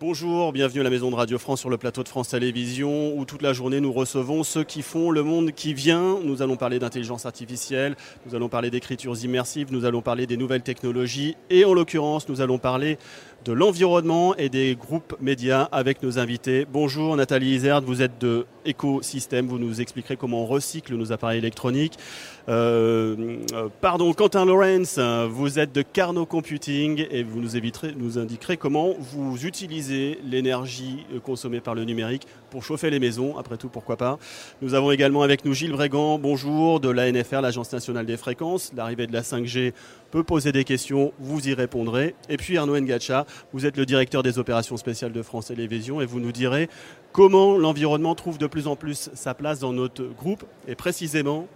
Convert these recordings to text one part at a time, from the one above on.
Bonjour, bienvenue à la Maison de Radio France sur le plateau de France Télévisions où toute la journée nous recevons ceux qui font le monde qui vient. Nous allons parler d'intelligence artificielle, nous allons parler d'écritures immersives, nous allons parler des nouvelles technologies et en l'occurrence nous allons parler de l'environnement et des groupes médias avec nos invités. Bonjour Nathalie Isert, vous êtes de Ecosystem, vous nous expliquerez comment on recycle nos appareils électroniques. Euh, euh, pardon, Quentin Lawrence, vous êtes de Carnot Computing et vous nous, éviterez, nous indiquerez comment vous utilisez l'énergie consommée par le numérique pour chauffer les maisons, après tout, pourquoi pas? Nous avons également avec nous Gilles Brégan, bonjour, de l'ANFR, l'Agence nationale des fréquences. L'arrivée de la 5G peut poser des questions, vous y répondrez. Et puis Arnaud Ngacha, vous êtes le directeur des opérations spéciales de France Télévisions et vous nous direz comment l'environnement trouve de plus en plus sa place dans notre groupe et précisément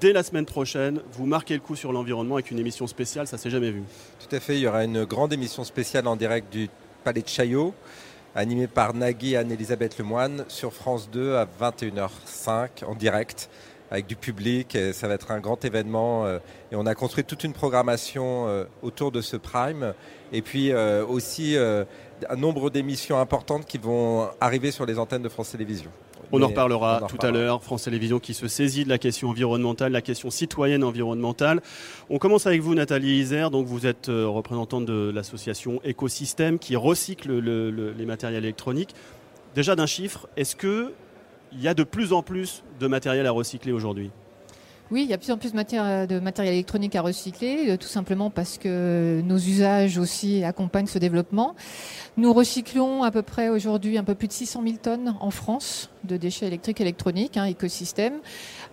dès la semaine prochaine, vous marquez le coup sur l'environnement avec une émission spéciale, ça s'est jamais vu. Tout à fait, il y aura une grande émission spéciale en direct du Palais de Chaillot, animée par Nagui Anne-Elisabeth Lemoine sur France 2 à 21h05 en direct avec du public. Et ça va être un grand événement. Euh, et on a construit toute une programmation euh, autour de ce Prime. Et puis euh, aussi un nombre d'émissions importantes qui vont arriver sur les antennes de France Télévisions. On en reparlera tout à l'heure. France Télévisions qui se saisit de la question environnementale, la question citoyenne environnementale. On commence avec vous, Nathalie Isère. Donc, vous êtes représentante de l'association Écosystème qui recycle les matériels électroniques. Déjà d'un chiffre, est-ce que il y a de plus en plus de matériel à recycler aujourd'hui. Oui, il y a de plus en plus de matériel électronique à recycler, euh, tout simplement parce que nos usages aussi accompagnent ce développement. Nous recyclons à peu près aujourd'hui un peu plus de 600 000 tonnes en France de déchets électriques et électroniques, hein, écosystème.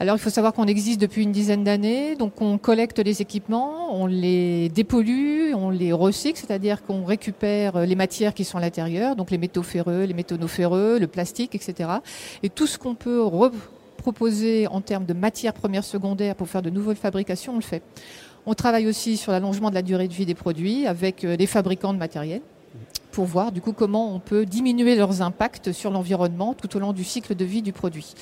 Alors il faut savoir qu'on existe depuis une dizaine d'années, donc on collecte les équipements, on les dépollue, on les recycle, c'est-à-dire qu'on récupère les matières qui sont à l'intérieur, donc les métaux ferreux, les métaux non ferreux, le plastique, etc. Et tout ce qu'on peut proposer en termes de matières premières secondaires pour faire de nouvelles fabrications, on le fait. On travaille aussi sur l'allongement de la durée de vie des produits avec euh, les fabricants de matériel pour voir du coup comment on peut diminuer leurs impacts sur l'environnement tout au long du cycle de vie du produit.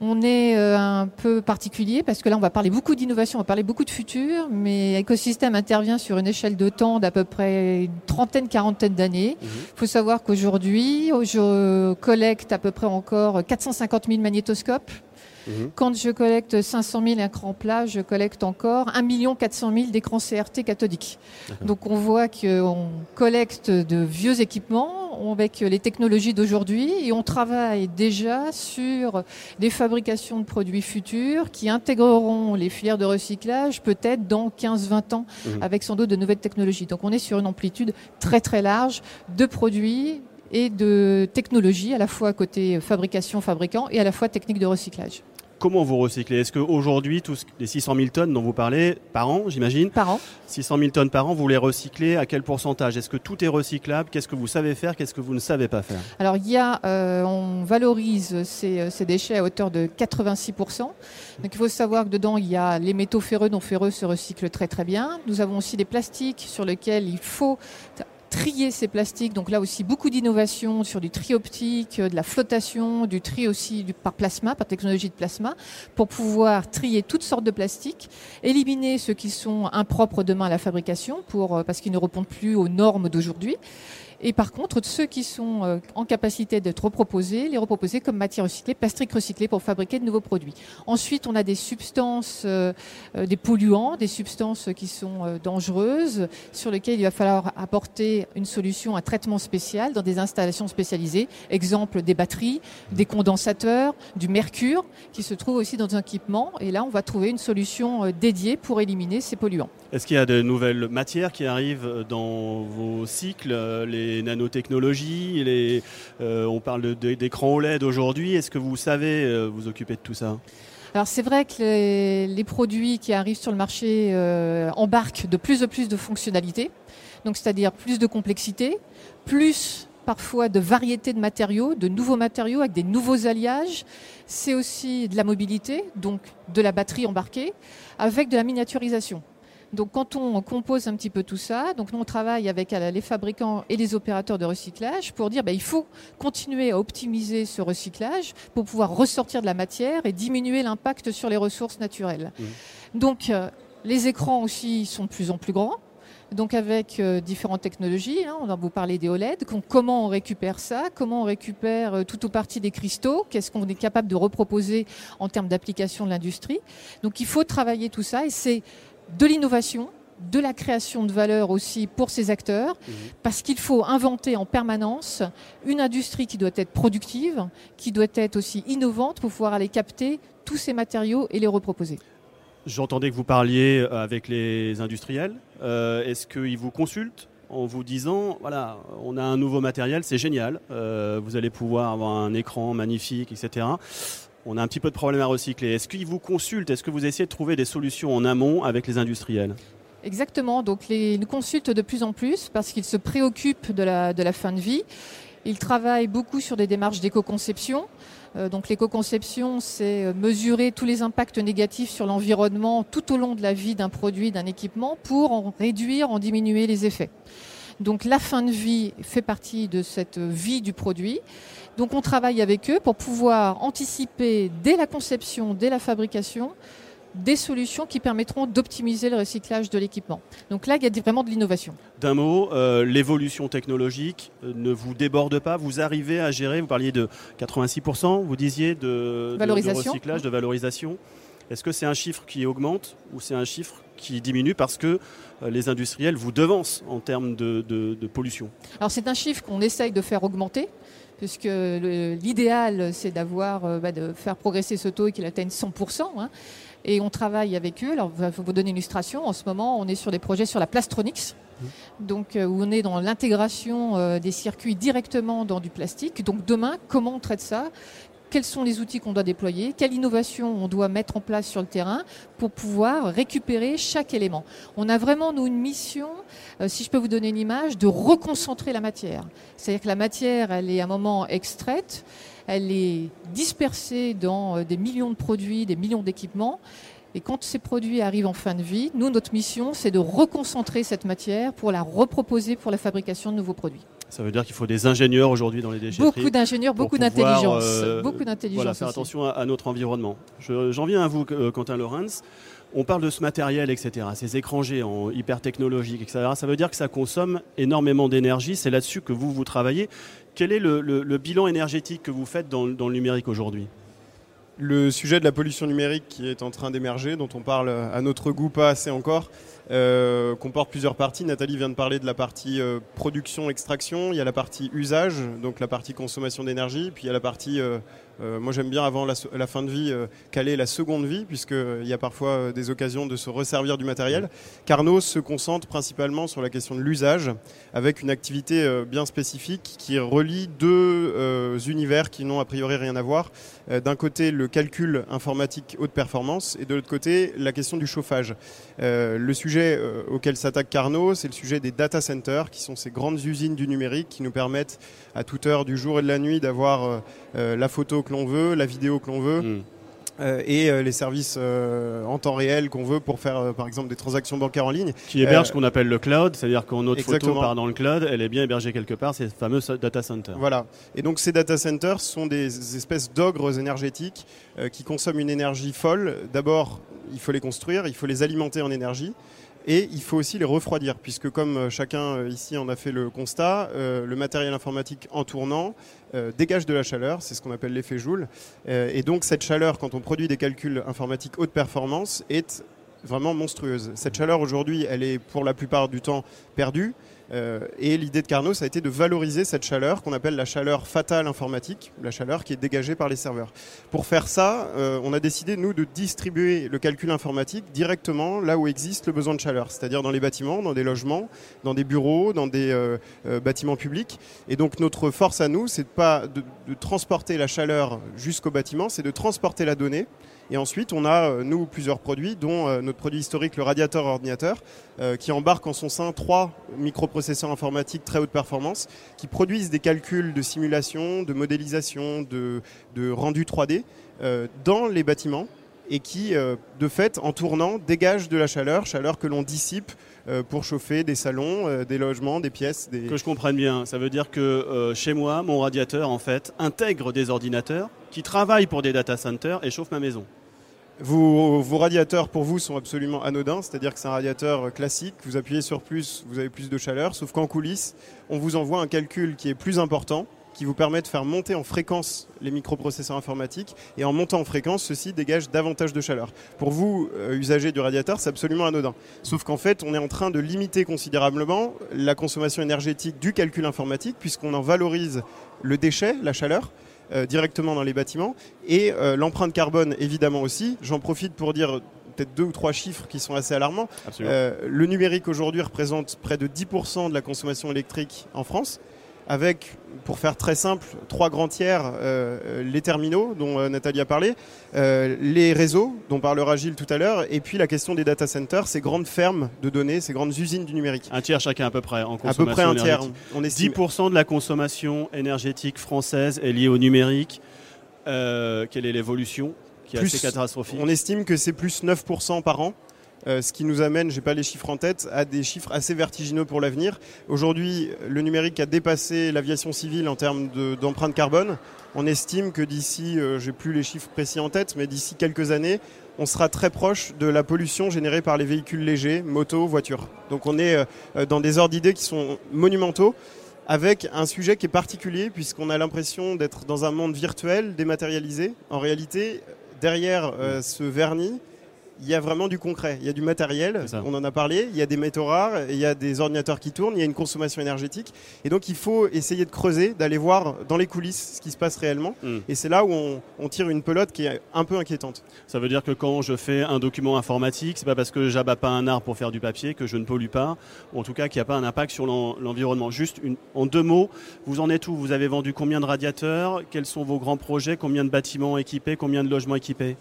On est euh, un peu particulier parce que là, on va parler beaucoup d'innovation, on va parler beaucoup de futur, mais écosystème intervient sur une échelle de temps d'à peu près une trentaine, quarantaine d'années. Il mhm. faut savoir qu'aujourd'hui, je collecte à peu près encore 450 000 magnétoscopes Mhm. Quand je collecte 500 000 écrans plats, je collecte encore 1 400 000 d'écrans CRT cathodiques. Donc on voit qu'on collecte de vieux équipements avec les technologies d'aujourd'hui et on travaille déjà sur des fabrications de produits futurs qui intégreront les filières de recyclage peut-être dans 15-20 ans mhm. avec sans doute de nouvelles technologies. Donc on est sur une amplitude très très large de produits et de technologies, à la fois côté fabrication, fabricant et à la fois technique de recyclage. Comment vous recyclez? Est-ce qu'aujourd'hui, tous les 600 000 tonnes dont vous parlez, par an, j'imagine? Par an. 600 000 tonnes par an, vous les recyclez à quel pourcentage? Est-ce que tout est recyclable? Qu'est-ce que vous savez faire? Qu'est-ce que vous ne savez pas faire? Alors, il y a, euh, on valorise ces, ces, déchets à hauteur de 86%. Donc, il faut savoir que dedans, il y a les métaux ferreux, non ferreux se recyclent très très bien. Nous avons aussi des plastiques sur lesquels il faut trier ces plastiques. Donc là aussi, beaucoup d'innovation sur du tri optique, euh, de la flottation, du tri aussi par plasma, par technologie de plasma, pour pouvoir trier toutes sortes de plastiques, éliminer ceux qui sont impropres demain à la fabrication, pour, euh, parce qu'ils ne répondent plus aux normes d'aujourd'hui. Et par contre, ceux qui sont euh, en capacité d'être reproposés, les reproposer comme matière recyclée, plastique recyclé pour fabriquer de nouveaux produits. Ensuite, on a des substances, euh, euh, des polluants, des substances qui sont dangereuses, sur lesquelles il va falloir apporter une solution, un traitement spécial dans des installations spécialisées. Exemple, des batteries, des condensateurs, du mercure, qui se trouve aussi dans un équipement. Et là, on va trouver une solution dédiée pour éliminer ces polluants. Est-ce qu'il y a de nouvelles matières qui arrivent dans vos cycles les nanotechnologies, euh, on parle d'écran OLED aujourd'hui. Est-ce que vous savez euh, vous occuper de tout ça? Alors c'est vrai que les, produits qui arrivent sur le marché euh, embarquent de plus en plus de fonctionnalités, donc c'est-à-dire plus de complexité, plus parfois de variété de matériaux, de nouveaux matériaux avec des nouveaux alliages. C'est aussi de la mobilité, donc de la batterie embarquée, avec de la miniaturisation. Donc quand on compose un petit peu tout ça, donc nous on travaille avec euh, les fabricants et les opérateurs de recyclage pour dire qu'il bah, faut continuer à optimiser ce recyclage pour pouvoir ressortir de la matière et diminuer l'impact sur les ressources naturelles. Mmh. Donc euh, les écrans aussi sont de plus en plus grands. donc avec euh, différentes technologies. Hein, on va vous parler des OLED. comment on récupère ça Comment on récupère euh, tout ou partie des cristaux Qu'est-ce qu'on est capable de reproposer en termes d'application de l'industrie Donc il faut travailler tout ça et c'est de l'innovation, de la création de valeur aussi pour ces acteurs, mmh. parce qu'il faut inventer en permanence une industrie qui doit être productive, qui doit être aussi innovante pour pouvoir aller capter tous ces matériaux et les reproposer. J'entendais que vous parliez euh, avec les industriels. Euh, est-ce qu'ils vous consultent en vous disant, voilà, on a un nouveau matériel, c'est génial, euh, vous allez pouvoir avoir un écran magnifique, etc. On a un petit peu de problème à recycler. Est-ce qu'ils vous consultent? Est-ce que vous essayez de trouver des solutions en amont avec les industriels? Exactement, donc ils nous consultent de plus en plus parce qu'ils se préoccupent de la, fin de vie. Ils travaillent beaucoup sur des démarches d'éco-conception. Euh, donc l'éco-conception, c'est euh, mesurer tous les impacts négatifs sur l'environnement tout au long de la vie d'un produit, d'un équipement, pour en réduire, en diminuer les effets. Donc la fin de vie fait partie de cette vie du produit. Donc on travaille avec eux pour pouvoir anticiper dès la conception, dès la fabrication, des solutions qui permettront d'optimiser le recyclage de l'équipement. Donc là, il y a vraiment de l'innovation. D'un mot, euh, l'évolution technologique euh, ne vous déborde pas Vous arrivez à gérer, vous parliez de 86%, vous disiez, de, recyclage, de valorisation. Est-ce que c'est un chiffre qui augmente ou c'est un chiffre qui diminue parce que euh, les industriels vous devancent en termes de, pollution? Alors c'est un chiffre qu'on essaye de faire augmenter puisque l'idéal c'est d'avoir bah, de faire progresser ce taux et qu'il atteigne 100%. Hein. Et on travaille avec eux. Alors, il faut vous donner une illustration. En ce moment, on est sur des projets sur la plastronix. Mmh. Donc, euh, où on est dans l'intégration euh, des circuits directement dans du plastique. Donc, demain, comment on traite ça? Quels sont les outils qu'on doit déployer, quelle innovation on doit mettre en place sur le terrain pour pouvoir récupérer chaque élément. On a vraiment, nous, une mission, euh, si je peux vous donner une image, de reconcentrer la matière. C'est-à-dire que la matière, elle est à un moment extraite, elle est dispersée dans euh, des millions de produits, des millions d'équipements. Et quand ces produits arrivent en fin de vie, nous, notre mission, c'est de reconcentrer cette matière pour la reproposer pour la fabrication de nouveaux produits. Ça veut dire qu'il faut des ingénieurs aujourd'hui dans les déchetteries. Beaucoup d'ingénieurs, beaucoup d'intelligence. Euh, beaucoup d'intelligence. Voilà, faire attention à, notre environnement. J'en viens à vous, euh, Quentin Lorenz. On parle de ce matériel, etc., ces écrans géants, hyper technologiques, etc. Ça veut dire que ça consomme énormément d'énergie. C'est là-dessus que vous, vous travaillez. Quel est le, bilan énergétique que vous faites dans, dans le numérique aujourd'hui? Le sujet de la pollution numérique qui est en train d'émerger, dont on parle à notre goût pas assez encore, euh, comporte plusieurs parties. Nathalie vient de parler de la partie euh, production-extraction, il y a la partie usage, donc la partie consommation d'énergie, puis il y a la partie euh, euh, moi, j'aime bien avant la, fin de vie euh, caler la seconde vie, puisqu'il y a parfois euh, des occasions de se resservir du matériel. Carnot se concentre principalement sur la question de l'usage, avec une activité bien spécifique qui relie deux univers qui n'ont a priori rien à voir. D'un côté, le calcul informatique haute performance, et de l'autre côté, la question du chauffage. le sujet auquel s'attaque Carnot, c'est le sujet des data centers, qui sont ces grandes usines du numérique qui nous permettent à toute heure du jour et de la nuit d'avoir la photo que l'on veut, la vidéo que l'on veut. Hmm. Euh, et euh, les services euh, en temps réel qu'on veut pour faire par exemple des transactions bancaires en ligne. Qui héberge ce qu'on appelle le cloud, c'est-à-dire quand notre photo part dans le cloud, elle est bien hébergée quelque part, ces fameux data centers. Voilà. Et donc ces data centers sont des espèces d'ogres énergétiques qui consomment une énergie folle. D'abord, il faut les construire, il faut les alimenter en énergie. Et il faut aussi les refroidir, puisque comme chacun ici en a fait le constat, euh, le matériel informatique en tournant dégage de la chaleur, c'est ce qu'on appelle l'effet Joule. et donc cette chaleur, quand on produit des calculs informatiques haute performance, est vraiment monstrueuse. Cette chaleur aujourd'hui, elle est pour la plupart du temps perdue. Euh, et l'idée de Carnot, ça a été de valoriser cette chaleur qu'on appelle la chaleur fatale informatique, la chaleur qui est dégagée par les serveurs. Pour faire ça, euh, on a décidé, nous, de distribuer le calcul informatique directement là où existe le besoin de chaleur, c'est-à-dire dans les bâtiments, dans des logements, dans des bureaux, dans des euh, bâtiments publics. Et donc notre force à nous, c'est pas de, de transporter la chaleur jusqu'au bâtiment, c'est de transporter la donnée et ensuite, on a, euh, nous, plusieurs produits, dont euh, notre produit historique, le radiateur ordinateur, euh, qui embarque en son sein trois microprocesseurs informatiques très haute performance, qui produisent des calculs de simulation, de modélisation, de, rendu 3D dans les bâtiments et qui, de fait, en tournant, dégagent de la chaleur, chaleur que l'on dissipe pour chauffer des salons, des logements, des pièces. Que je comprenne bien, ça veut dire que chez moi, mon radiateur, en fait, intègre des ordinateurs qui travaillent pour des data centers et chauffent ma maison. Vos, radiateurs pour vous sont absolument anodins, c'est-à-dire que c'est un radiateur classique, vous appuyez sur plus, vous avez plus de chaleur, sauf qu'en coulisses, on vous envoie un calcul qui est plus important, qui vous permet de faire monter en fréquence les microprocesseurs informatiques, et en montant en fréquence, ceci dégage davantage de chaleur. Pour vous, euh, usagers du radiateur, c'est absolument anodin. Sauf qu'en fait, on est en train de limiter considérablement la consommation énergétique du calcul informatique, puisqu'on en valorise le déchet, la chaleur, euh, directement dans les bâtiments. Et euh, l'empreinte carbone, évidemment aussi. J'en profite pour dire peut-être deux ou trois chiffres qui sont assez alarmants. Euh, le numérique aujourd'hui représente près de 10% de la consommation électrique en France avec, pour faire très simple, trois grands tiers, euh, les terminaux dont euh, Nathalie a parlé, euh, les réseaux dont parlera Gilles tout à l'heure, et puis la question des data centers, ces grandes fermes de données, ces grandes usines du numérique. Un tiers chacun à peu près en consommation À peu près un tiers. On estime... 10% de la consommation énergétique française est liée au numérique. quelle est l'évolution qui est plus, assez catastrophique On estime que c'est plus 9% par an. Euh, ce qui nous amène, j'ai pas les chiffres en tête, à des chiffres assez vertigineux pour l'avenir. Aujourd'hui, le numérique a dépassé l'aviation civile en termes d'empreinte carbone. On estime que d'ici, euh, j'ai plus les chiffres précis en tête, mais d'ici quelques années, on sera très proche de la pollution générée par les véhicules légers, motos, voitures. Donc on est euh, dans des ordres d'idées qui sont monumentaux avec un sujet qui est particulier puisqu'on a l'impression d'être dans un monde virtuel, dématérialisé. En réalité, derrière euh, ce vernis, il y a vraiment du concret, il y a du matériel, on en a parlé, il y a des métaux rares, il y a des ordinateurs qui tournent, il y a une consommation énergétique. Et donc il faut essayer de creuser, d'aller voir dans les coulisses ce qui se passe réellement. Mm. Et c'est là où on, tire une pelote qui est un peu inquiétante. Ça veut dire que quand je fais un document informatique, c'est pas parce que j'abats pas un arbre pour faire du papier que je ne pollue pas, ou en tout cas qu'il n'y a pas un impact sur l'environnement. Juste en deux mots, vous en êtes où? Vous avez vendu combien de radiateurs? Quels sont vos grands projets? Combien de bâtiments équipés? Combien de logements équipés?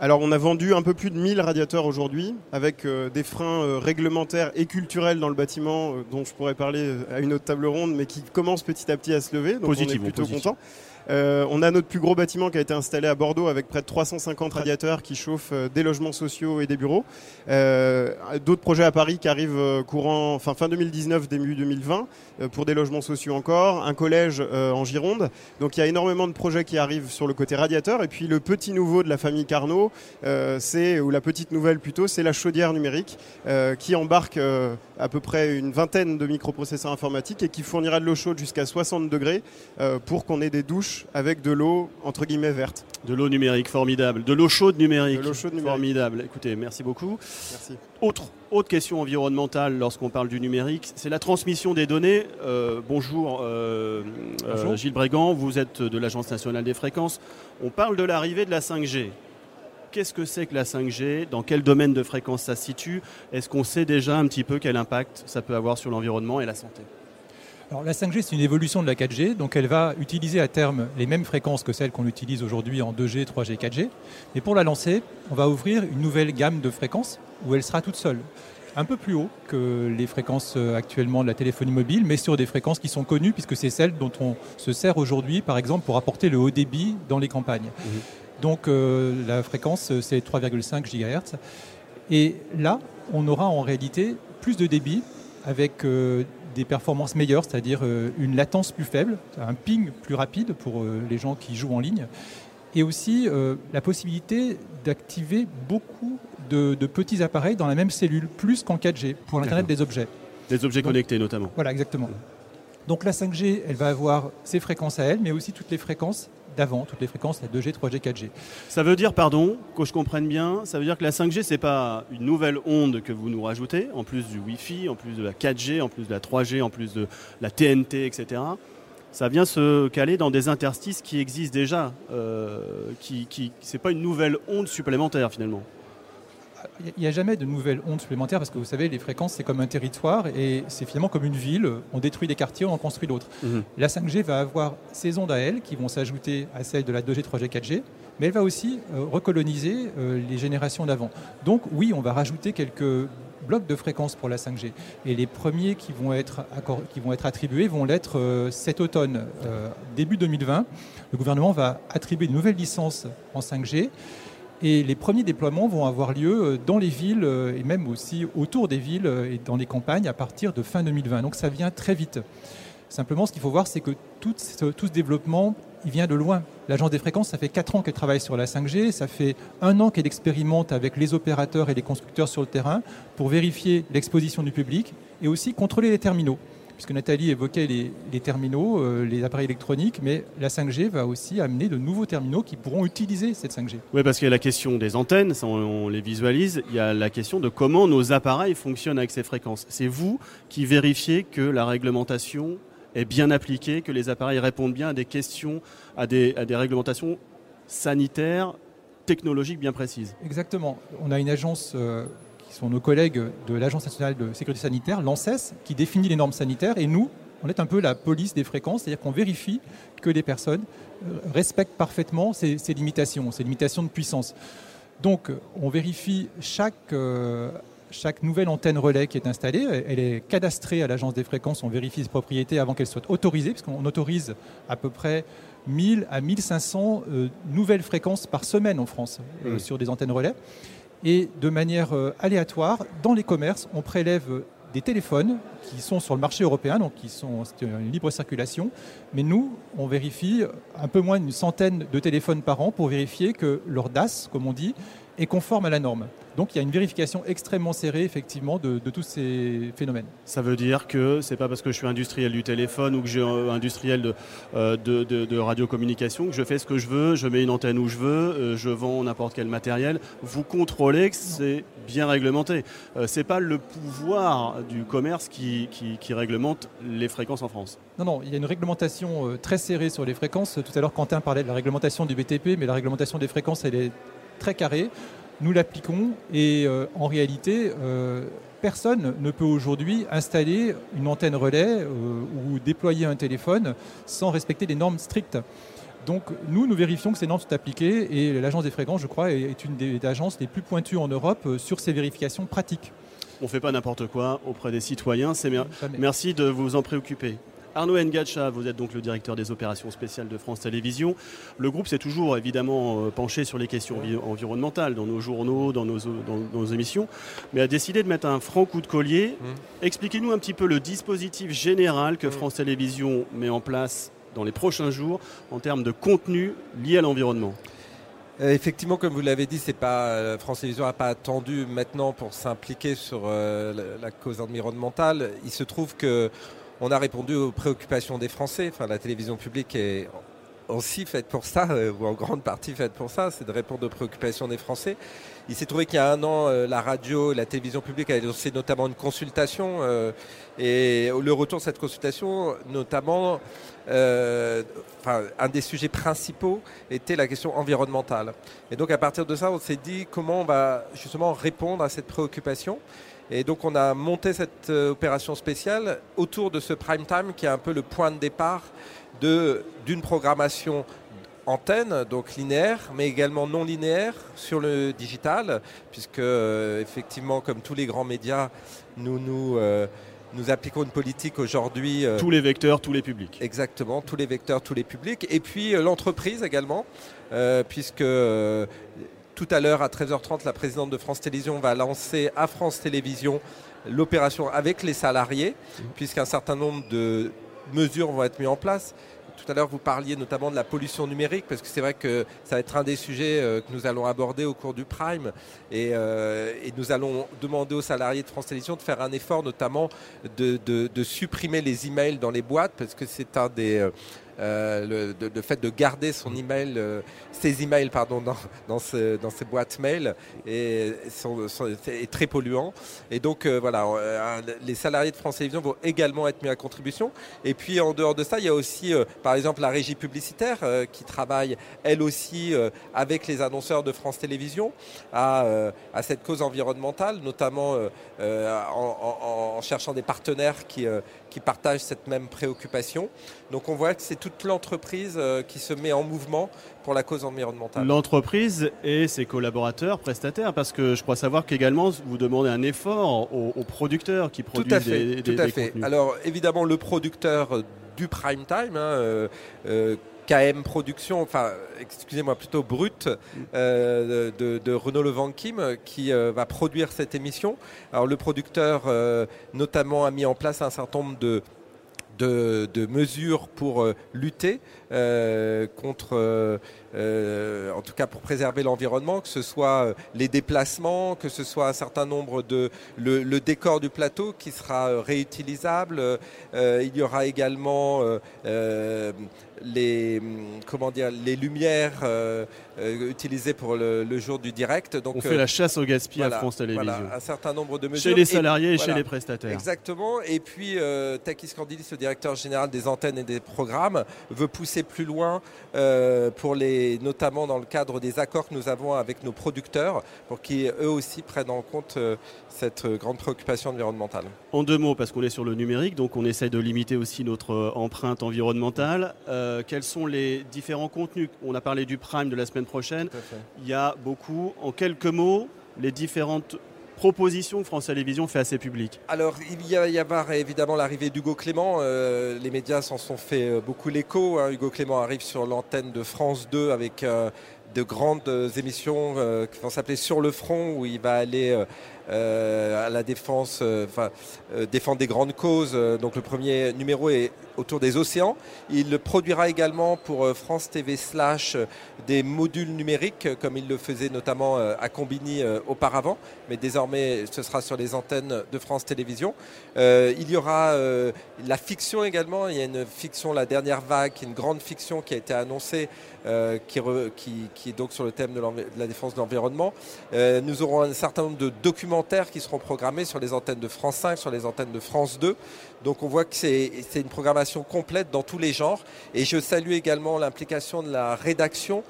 Alors on a vendu un peu plus de 1000 radiateurs aujourd'hui, avec euh, des freins euh, réglementaires et culturels dans le bâtiment, euh, dont je pourrais parler à une autre table ronde, mais qui commencent petit à petit à se lever. Donc on est plutôt content. Euh, on a notre plus gros bâtiment qui a été installé à Bordeaux avec près de 350 radiateurs qui chauffent euh, des logements sociaux et des bureaux. Euh, d'autres projets à Paris qui arrivent courant, fin 2019, début 2020, pour des logements sociaux encore. Un collège en Gironde. Donc il y a énormément de projets qui arrivent sur le côté radiateur. Et puis le petit nouveau de la famille Carnot, c'est ou la petite nouvelle plutôt, c'est la chaudière numérique qui embarque à peu près une vingtaine de microprocesseurs informatiques et qui fournira de l'eau chaude jusqu'à 60 degrés pour qu'on ait des douches avec de l'eau entre guillemets verte. De l'eau numérique, formidable. De l'eau chaude numérique. De l'eau chaude numérique. Formidable. Écoutez, merci beaucoup. Merci. Autre, autre question environnementale lorsqu'on parle du numérique, c'est la transmission des données. Euh, bonjour, euh, euh, bonjour. Gilles Brégan, vous êtes de l'Agence nationale des fréquences. On parle de l'arrivée de la 5G. Qu'est-ce que c'est que la 5G Dans quel domaine de fréquence ça se situe? Est-ce qu'on sait déjà un petit peu quel impact ça peut avoir sur l'environnement et la santé? Alors, la 5G, c'est une évolution de la 4G, donc elle va utiliser à terme les mêmes fréquences que celles qu'on utilise aujourd'hui en 2G, 3G, 4G. Mais pour la lancer, on va ouvrir une nouvelle gamme de fréquences où elle sera toute seule. Un peu plus haut que les fréquences euh, actuellement de la téléphonie mobile, mais sur des fréquences qui sont connues, puisque c'est celles dont on se sert aujourd'hui, par exemple, pour apporter le haut débit dans les campagnes. Mmh. Donc euh, la fréquence, euh, c'est 3,5 GHz. Et là, on aura en réalité plus de débit avec des performances meilleures, c'est-à-dire euh, une latence plus faible, un ping plus rapide pour euh, les gens qui jouent en ligne, et aussi euh, la possibilité d'activer beaucoup de, petits appareils dans la même cellule, plus qu'en 4G, pour l'Internet des objets. Des objets connectés notamment. Voilà, exactement. Donc la 5G, elle va avoir ses fréquences à elle, mais aussi toutes les fréquences d'avant, toutes les fréquences, la 2G, 3G, 4G. Ça veut dire, pardon, que je comprenne bien, ça veut dire que la 5G, c'est pas une nouvelle onde que vous nous rajoutez, en plus du Wi-Fi, en plus de la 4G, en plus de la 3G, en plus de la TNT, etc. Ça vient se caler dans des interstices qui existent déjà. Euh, qui, qui, pas une nouvelle onde supplémentaire finalement il n'y a jamais de nouvelles ondes supplémentaires parce que vous savez, les fréquences, c'est comme un territoire et c'est finalement comme une ville. On détruit des quartiers, on en construit d'autres. Mhm. La 5G va avoir ses ondes à elle qui vont s'ajouter à celles de la 2G, 3G, 4G, mais elle va aussi euh, recoloniser euh, les générations d'avant. Donc oui, on va rajouter quelques blocs de fréquences pour la 5G. Et les premiers qui vont être, qui vont être attribués vont l'être euh, cet automne, début 2020. Le gouvernement va attribuer de nouvelles licences en 5G. Et les premiers déploiements vont avoir lieu euh, dans les villes euh, et même aussi autour des villes euh, et dans les campagnes à partir de fin 2020. Donc ça vient très vite. Simplement, ce qu'il faut voir, c'est que tout ce, développement, il vient de loin. L'agence des fréquences, ça fait 4 ans qu'elle travaille sur la 5G, ça fait un an qu'elle expérimente avec les opérateurs et les constructeurs sur le terrain pour vérifier l'exposition du public et aussi contrôler les terminaux puisque Nathalie évoquait les, terminaux, euh, les appareils électroniques, mais la 5G va aussi amener de nouveaux terminaux qui pourront utiliser cette 5G. Oui, parce qu'il y a la question des antennes, ça on, les visualise, il y a la question de comment nos appareils fonctionnent avec ces fréquences. C'est vous qui vérifiez que la réglementation est bien appliquée, que les appareils répondent bien à des questions, à des, à des réglementations sanitaires, technologiques bien précises. Exactement. On a une agence euh, qui sont nos collègues de l'Agence nationale de sécurité sanitaire, l'ANSES, qui définit les normes sanitaires. Et nous, on est un peu la police des fréquences, c'est-à-dire qu'on vérifie que les personnes euh, respectent parfaitement ces, limitations, ces limitations de puissance. Donc, on vérifie chaque, euh, chaque nouvelle antenne relais qui est installée. Elle est cadastrée à l'Agence des fréquences. On vérifie ses propriétés avant qu'elle soit autorisée, puisqu'on autorise à peu près 1000 à 1500 euh, nouvelles fréquences par semaine en France mmh. sur des antennes relais et de manière euh, aléatoire, dans les commerces, on prélève des téléphones qui sont sur le marché européen, donc qui sont une libre circulation. Mais nous, on vérifie un peu moins d'une centaine de téléphones par an pour vérifier que leur DAS, comme on dit, est conforme à la norme. Donc il y a une vérification extrêmement serrée effectivement de, tous ces phénomènes. Ça veut dire que c'est pas parce que je suis industriel du téléphone ou que j'ai un industriel euh, de, de, radiocommunication que je fais ce que je veux, je mets une antenne où je veux, euh, je vends n'importe quel matériel. Vous contrôlez que c'est bien réglementé. Euh, c'est pas le pouvoir du commerce qui, qui, réglemente les fréquences en France. Non, non, il y a une réglementation très serrée sur les fréquences. Tout à l'heure, Quentin parlait de la réglementation du BTP, mais la réglementation des fréquences, elle est très carrée nous l'appliquons et euh, en réalité, euh, personne ne peut aujourd'hui installer une antenne relais euh, ou déployer un téléphone sans respecter des normes strictes. Donc nous, nous vérifions que ces normes sont appliquées et l'agence des fréquences, je crois, est une des agences les plus pointues en Europe sur ces vérifications pratiques. On ne fait pas n'importe quoi auprès des citoyens. Merci de vous en préoccuper. Arnaud Ngacha, vous êtes donc le directeur des opérations spéciales de France Télévisions. Le groupe s'est toujours évidemment euh, penché sur les questions environnementales dans nos journaux, dans nos, émissions, mais a décidé de mettre un franc coup de collier. Mmh. Expliquez-nous un petit peu le dispositif général que mmh. France Télévisions met en place dans les prochains jours en termes de contenu lié à l'environnement. Euh, effectivement, comme vous l'avez dit, c'est pas euh, France Télévisions n'a pas attendu maintenant pour s'impliquer sur la, cause environnementale. Il se trouve que on a répondu aux préoccupations des Français. Enfin, la télévision publique est aussi faite pour ça, euh, ou en grande partie faite pour ça, c'est de répondre aux préoccupations des Français. Il s'est trouvé qu'il y a un an, euh, la radio, la télévision publique a lancé notamment une consultation, euh, et le retour de cette consultation, notamment, un des sujets principaux était la question environnementale. Et donc à partir de ça, on s'est dit comment on va justement répondre à cette préoccupation. Et donc on a monté cette euh, opération spéciale autour de ce prime time qui est un peu le point de départ d'une programmation antenne, donc linéaire, mais également non linéaire sur le digital, puisque euh, effectivement, comme tous les grands médias, nous nous, euh, nous appliquons une politique aujourd'hui. tous les vecteurs, tous les publics. Exactement, tous les vecteurs, tous les publics. Et puis l'entreprise également, puisque tout à l'heure, à 13h30, la présidente de France Télévisions va lancer à France Télévisions l'opération avec les salariés, puisqu'un certain nombre de mesures vont être mises en place. Tout à l'heure, vous parliez notamment de la pollution numérique, parce que c'est vrai que ça va être un des sujets euh, que nous allons aborder au cours du Prime. Et, euh, nous allons demander aux salariés de France Télévisions de faire un effort, notamment de, de supprimer les emails dans les boîtes, parce que c'est un des... Euh, le, fait de garder son email, euh, ses emails pardon, dans, dans, dans ses boîtes mail est, est très polluant. Et donc euh, voilà, les salariés de France Télévisions vont également être mis à contribution. Et puis en dehors de ça, il y a aussi par exemple la régie publicitaire qui travaille elle aussi avec les annonceurs de France Télévisions à, à cette cause environnementale, notamment en, en, cherchant des partenaires qui, qui partagent cette même préoccupation. Donc on voit que c'est toute l'entreprise euh, qui se met en mouvement pour la cause environnementale. L'entreprise et ses collaborateurs, prestataires, parce que je crois savoir qu'également vous demandez un effort aux, producteurs qui produisent tout à fait, des, tout à fait. Alors évidemment le producteur du prime time. Hein, euh, euh, KM Production, enfin, excusez-moi, plutôt Brut, de, de, Renaud Levanquim, qui va produire cette émission. Alors, le producteur, notamment, a mis en place un certain nombre de de, mesures pour euh, lutter euh, contre, euh, en tout cas pour préserver l'environnement, que ce soit les déplacements, que ce soit un certain nombre de le, décor du plateau qui sera réutilisable. il y aura également les, comment dire, les lumières utilisées pour le, jour du direct. Donc, On fait la chasse au gaspillage à France Télévisions. Voilà, un certain nombre de mesures. Chez les salariés et, chez les prestataires. Exactement. Et puis, Takis Candilis, le directeur général des antennes et des programmes, veut pousser plus loin euh, pour les, notamment dans le cadre des accords que nous avons avec nos producteurs, pour qu'ils eux aussi prennent en compte euh, cette grande préoccupation environnementale. En deux mots, parce qu'on est sur le numérique, donc on essaye de limiter aussi notre euh, empreinte environnementale. Quels sont les différents contenus On a parlé du Prime de la semaine prochaine. Il y a beaucoup, en quelques mots, les différentes proposition que France Télévisions fait à ses publics Alors, il y, a, y avoir évidemment l'arrivée d'Hugo Clément. Euh, les médias s'en sont fait euh, beaucoup l'écho. Hein. Hugo Clément arrive sur l'antenne de France 2 avec euh, de grandes émissions qui vont s'appeler Sur le front, où il va aller à la défense, enfin, défendre des grandes causes. Donc, le premier numéro est autour des océans. Il produira également pour euh, France TV Slash euh, des modules numériques, euh, comme il le faisait notamment à Combini auparavant, mais désormais ce sera sur les antennes de France Télévisions. il y aura la fiction également, il y a une fiction, la dernière vague, une grande fiction qui a été annoncée, qui, qui, est donc sur le thème de, la défense de l'environnement. nous aurons un certain nombre de documentaires qui seront programmés sur les antennes de France 5, sur les antennes de France 2. Donc on voit que c'est une programmation complète dans tous les genres. Et je salue également l'implication de la rédaction,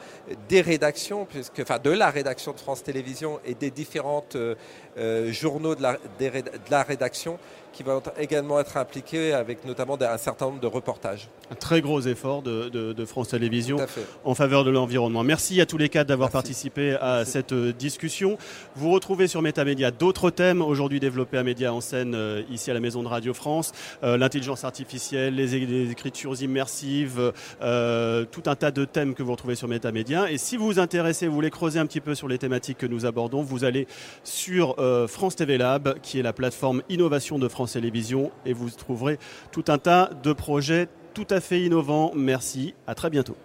des rédactions, puisque, enfin de la rédaction de France Télévisions et des différentes euh, euh, journaux de la, de la rédaction qui va également être impliqué avec notamment un certain nombre de reportages. Un très gros effort de, France Télévisions en faveur de l'environnement. Merci à tous les quatre d'avoir participé à cette euh, discussion. Vous retrouvez sur Métamédia d'autres thèmes aujourd'hui développés à Média en scène euh, ici à la Maison de Radio France. Euh, l'intelligence artificielle, les, écritures immersives, tout un tas de thèmes que vous retrouvez sur Métamédia. Et si vous vous intéressez, vous voulez creuser un petit peu sur les thématiques que nous abordons, vous allez sur France TV Lab, qui est la plateforme innovation de France et vous trouverez tout un tas de projets tout à fait innovants. Merci, à très bientôt.